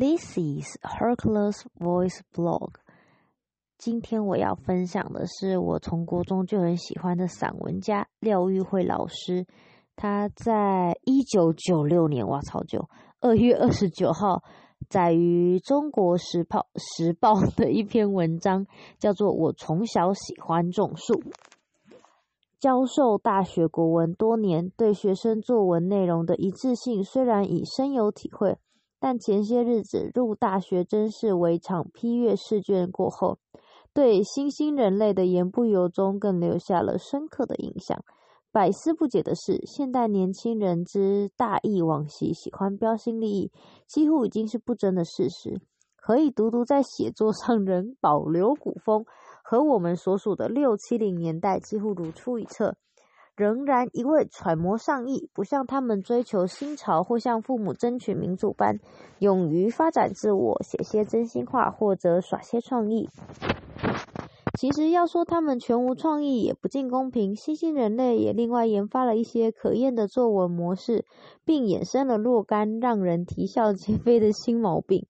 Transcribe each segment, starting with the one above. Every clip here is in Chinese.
This is Hercules Voice Blog。今天我要分享的是我从国中就很喜欢的散文家廖玉慧老师。他在一九九六年，哇操，就二月二十九号，载于《中国时报》时报的一篇文章，叫做《我从小喜欢种树》。教授大学国文多年，对学生作文内容的一致性虽然已深有体会，但前些日子入大学真是围场批阅试卷过后，对新兴人类的言不由衷更留下了深刻的印象。百思不解的是，现代年轻人之大义往昔，喜欢标新立异，几乎已经是不争的事实。何以独独在写作上仍保留古风？和我们所属的六七零年代几乎如出一辙，仍然一味揣摩上意，不像他们追求新潮或向父母争取民主般勇于发展自我，写些真心话或者耍些创意。其实要说他们全无创意也不尽公平，新兴人类也另外研发了一些可厌的作文模式，并衍生了若干让人啼笑皆非的新毛病。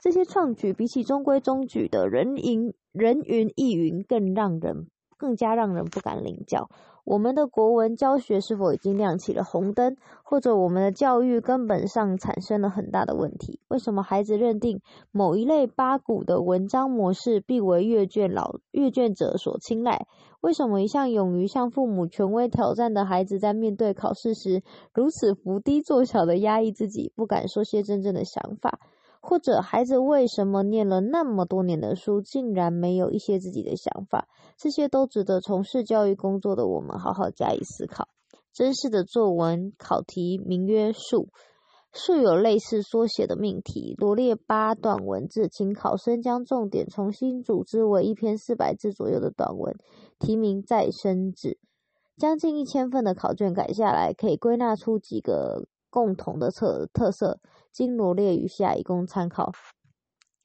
这些创举比起中规中矩的人云人云亦云，更让人更加让人不敢领教。我们的国文教学是否已经亮起了红灯，或者我们的教育根本上产生了很大的问题？为什么孩子认定某一类八股的文章模式必为阅卷老阅卷者所青睐？为什么一向勇于向父母权威挑战的孩子，在面对考试时如此伏低作小的压抑自己，不敢说些真正的想法？或者孩子为什么念了那么多年的书，竟然没有一些自己的想法？这些都值得从事教育工作的我们好好加以思考。真实的作文考题名曰“数”，数有类似缩写的命题，罗列八段文字，请考生将重点重新组织为一篇四百字左右的短文，题名“再生纸”。将近一千份的考卷改下来，可以归纳出几个共同的特特色。经罗列于下，以供参考。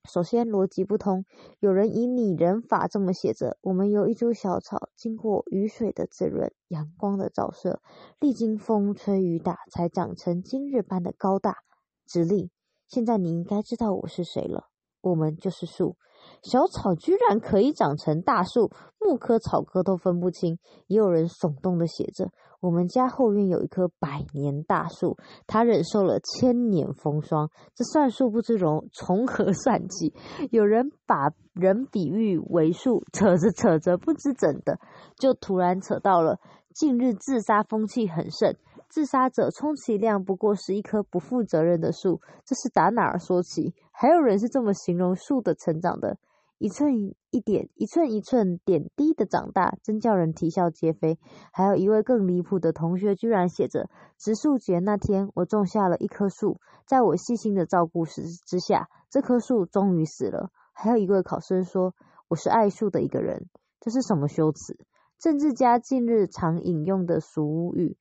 首先，逻辑不通。有人以拟人法这么写着：我们由一株小草，经过雨水的滋润、阳光的照射，历经风吹雨打，才长成今日般的高大直立。现在你应该知道我是谁了。我们就是树。小草居然可以长成大树，木科草科都分不清。也有人耸动的写着：“我们家后院有一棵百年大树，它忍受了千年风霜。”这算术不知从从何 算起。有人把人比喻为树，扯着扯着，不知怎的，就突然扯到了近日自杀风气很盛，自杀者充其量不过是一棵不负责任的树。这是打哪儿说起？还有人是这么形容树的成长的：一寸一点，一寸一寸点滴的长大，真叫人啼笑皆非。还有一位更离谱的同学，居然写着：植树节那天，我种下了一棵树，在我细心的照顾之之下，这棵树终于死了。还有一位考生说：我是爱树的一个人，这是什么修辞？政治家近日常引用的俗语：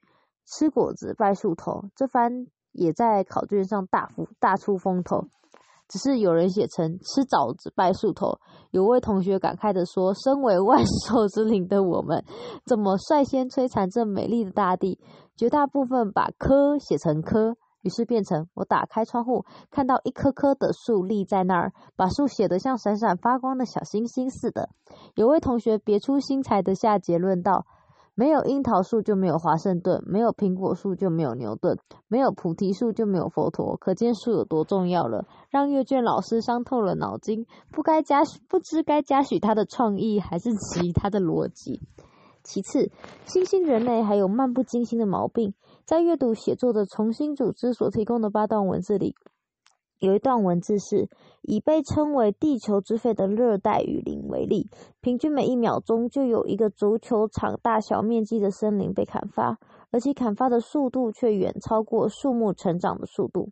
吃果子拜树头，这番也在考卷上大幅大出风头。只是有人写成吃枣子拜树头，有位同学感慨地说：“身为万兽之灵的我们，怎么率先摧残这美丽的大地？”绝大部分把“棵”写成“棵”，于是变成我打开窗户，看到一棵棵的树立在那儿，把树写得像闪闪发光的小星星似的。有位同学别出心裁地下结论道。没有樱桃树就没有华盛顿，没有苹果树就没有牛顿，没有菩提树就没有佛陀，可见树有多重要了。让阅卷老师伤透了脑筋，不该加不知该嘉许他的创意，还是其他的逻辑。其次，新兴人类还有漫不经心的毛病，在阅读写作的重新组织所提供的八段文字里。有一段文字是以被称为“地球之肺”的热带雨林为例，平均每一秒钟就有一个足球场大小面积的森林被砍伐，而且砍伐的速度却远超过树木成长的速度。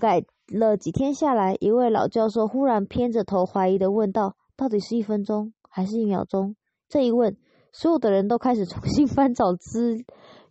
改了几天下来，一位老教授忽然偏着头怀疑的问道：“到底是一分钟还是一秒钟？”这一问，所有的人都开始重新 翻找资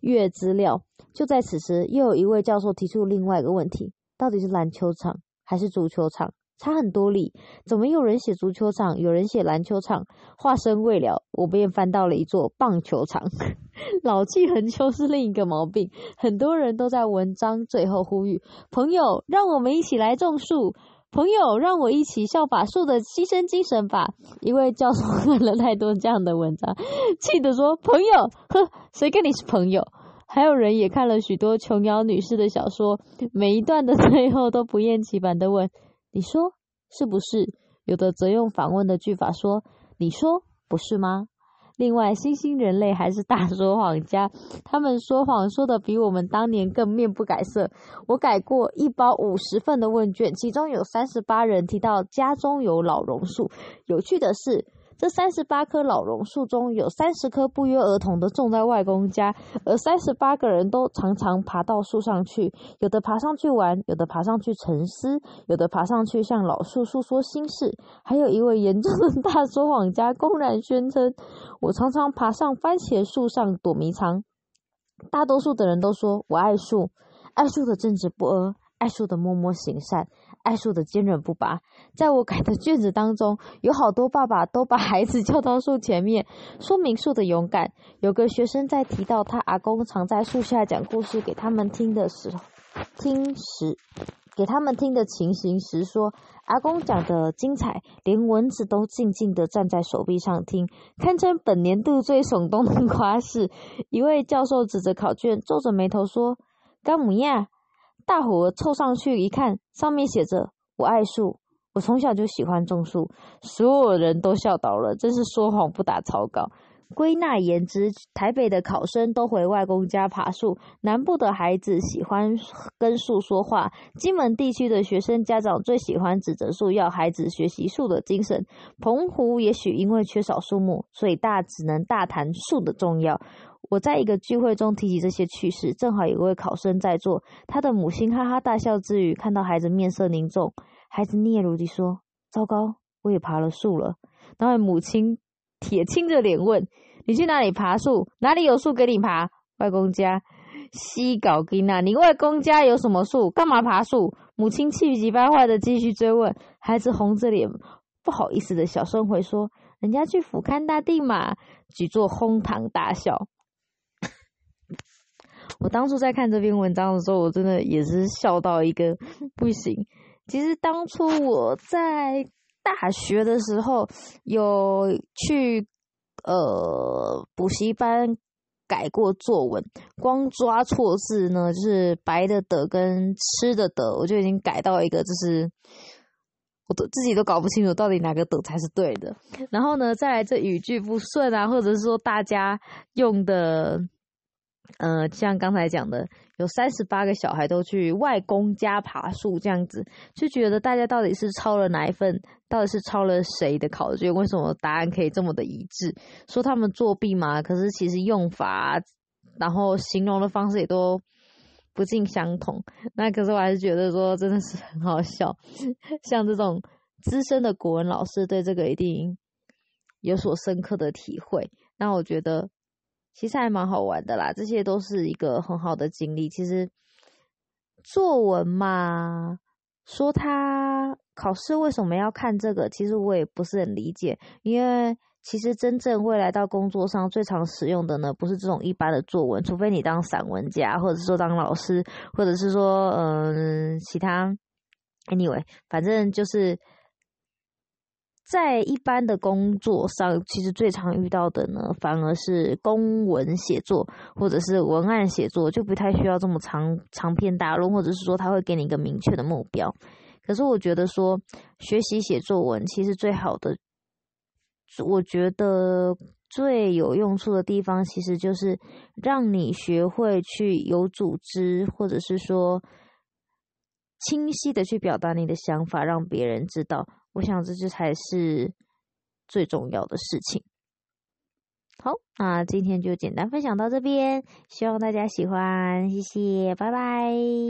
阅资料。就在此时，又有一位教授提出另外一个问题。到底是篮球场还是足球场？差很多里。怎么有人写足球场，有人写篮球场？话声未了，我便翻到了一座棒球场。老气横秋是另一个毛病，很多人都在文章最后呼吁朋友，让我们一起来种树。朋友，让我一起效法树的牺牲精神吧。一位教授 看了太多这样的文章，气得说：“朋友，呵，谁跟你是朋友？”还有人也看了许多琼瑶女士的小说，每一段的最后都不厌其烦的问：“你说是不是？”有的则用反问的句法说：“你说不是吗？”另外，新兴人类还是大说谎家，他们说谎说的比我们当年更面不改色。我改过一包五十份的问卷，其中有三十八人提到家中有老榕树。有趣的是。这三十八棵老榕树中有三十棵不约而同的种在外公家，而三十八个人都常常爬到树上去，有的爬上去玩，有的爬上去沉思，有的爬上去向老树诉说心事。还有一位严重的大说谎家，公然宣称：“我常常爬上番茄树上躲迷藏。”大多数的人都说：“我爱树，爱树的正直不阿，爱树的默默行善。”爱树的坚韧不拔，在我改的卷子当中，有好多爸爸都把孩子叫到树前面，说明树的勇敢。有个学生在提到他阿公常在树下讲故事给他们听的时候，听时给他们听的情形时，说阿公讲的精彩，连蚊子都静静的站在手臂上听，堪称本年度最耸动的 夸饰。一位教授指着考卷，皱着眉头说：“干姆亚。”大伙凑上去一看，上面写着“我爱树，我从小就喜欢种树”，所有人都笑倒了，真是说谎不打草稿。归纳言之，台北的考生都回外公家爬树，南部的孩子喜欢跟树说话，金门地区的学生家长最喜欢指着树要孩子学习树的精神。澎湖也许因为缺少树木，所以大只能大谈树的重要。我在一个聚会中提起这些趣事，正好有一位考生在座，他的母亲哈哈大笑之余，看到孩子面色凝重，孩子嗫嚅地说：“糟糕，我也爬了树了。”然后母亲铁青着脸问：“你去哪里爬树？哪里有树给你爬？”外公家，西搞吉娜，你外公家有什么树？干嘛爬树？母亲气急败坏的继续追问，孩子红着脸，不好意思的小声回说：“人家去俯瞰大地嘛。”举座哄堂大笑。我当初在看这篇文章的时候，我真的也是笑到一个 不行。其实当初我在大学的时候有去呃补习班改过作文，光抓错字呢，就是白的的跟吃的的，我就已经改到一个就是我都自己都搞不清楚到底哪个的才是对的。然后呢，再来这语句不顺啊，或者是说大家用的。呃，像刚才讲的，有三十八个小孩都去外公家爬树，这样子就觉得大家到底是抄了哪一份，到底是抄了谁的考卷？为什么答案可以这么的一致？说他们作弊嘛？可是其实用法，然后形容的方式也都不尽相同。那可是我还是觉得说真的是很好笑。像这种资深的国文老师对这个一定有所深刻的体会。那我觉得。其实还蛮好玩的啦，这些都是一个很好的经历。其实作文嘛，说他考试为什么要看这个，其实我也不是很理解。因为其实真正未来到工作上最常使用的呢，不是这种一般的作文，除非你当散文家，或者说当老师，或者是说嗯其他。Anyway，反正就是。在一般的工作上，其实最常遇到的呢，反而是公文写作或者是文案写作，就不太需要这么长长篇大论，或者是说他会给你一个明确的目标。可是我觉得说学习写作文，其实最好的，我觉得最有用处的地方，其实就是让你学会去有组织，或者是说清晰的去表达你的想法，让别人知道。我想，这就才是最重要的事情。好，那今天就简单分享到这边，希望大家喜欢，谢谢，拜拜。